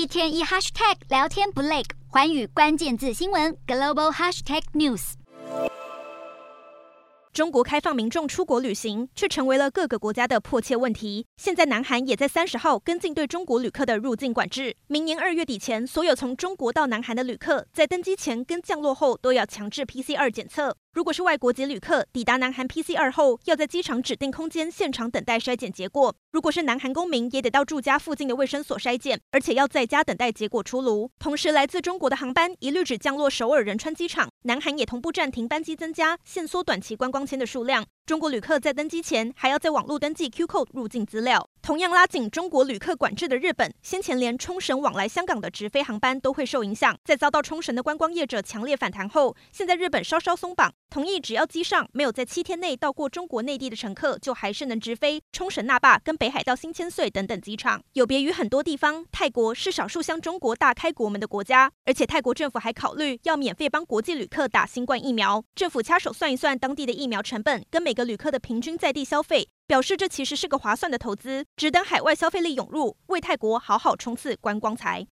一天一 hashtag 聊天不累，寰宇关键字新闻 global hashtag news。中国开放民众出国旅行，却成为了各个国家的迫切问题。现在，南韩也在三十号跟进对中国旅客的入境管制。明年二月底前，所有从中国到南韩的旅客，在登机前跟降落后都要强制 PCR 检测。如果是外国籍旅客抵达南韩 PCR 后，要在机场指定空间现场等待筛检结果；如果是南韩公民，也得到住家附近的卫生所筛检，而且要在家等待结果出炉。同时，来自中国的航班一律只降落首尔仁川机场，南韩也同步暂停班机增加，限缩短期观光签的数量。中国旅客在登机前还要在网络登记 Q code 入境资料。同样拉紧中国旅客管制的日本，先前连冲绳往来香港的直飞航班都会受影响。在遭到冲绳的观光业者强烈反弹后，现在日本稍稍松绑，同意只要机上没有在七天内到过中国内地的乘客，就还是能直飞冲绳那霸跟北海道新千岁等等机场。有别于很多地方，泰国是少数向中国大开国门的国家，而且泰国政府还考虑要免费帮国际旅客打新冠疫苗。政府掐手算一算当地的疫苗成本跟每个旅客的平均在地消费，表示这其实是个划算的投资，只等海外消费力涌入，为泰国好好冲刺观光财。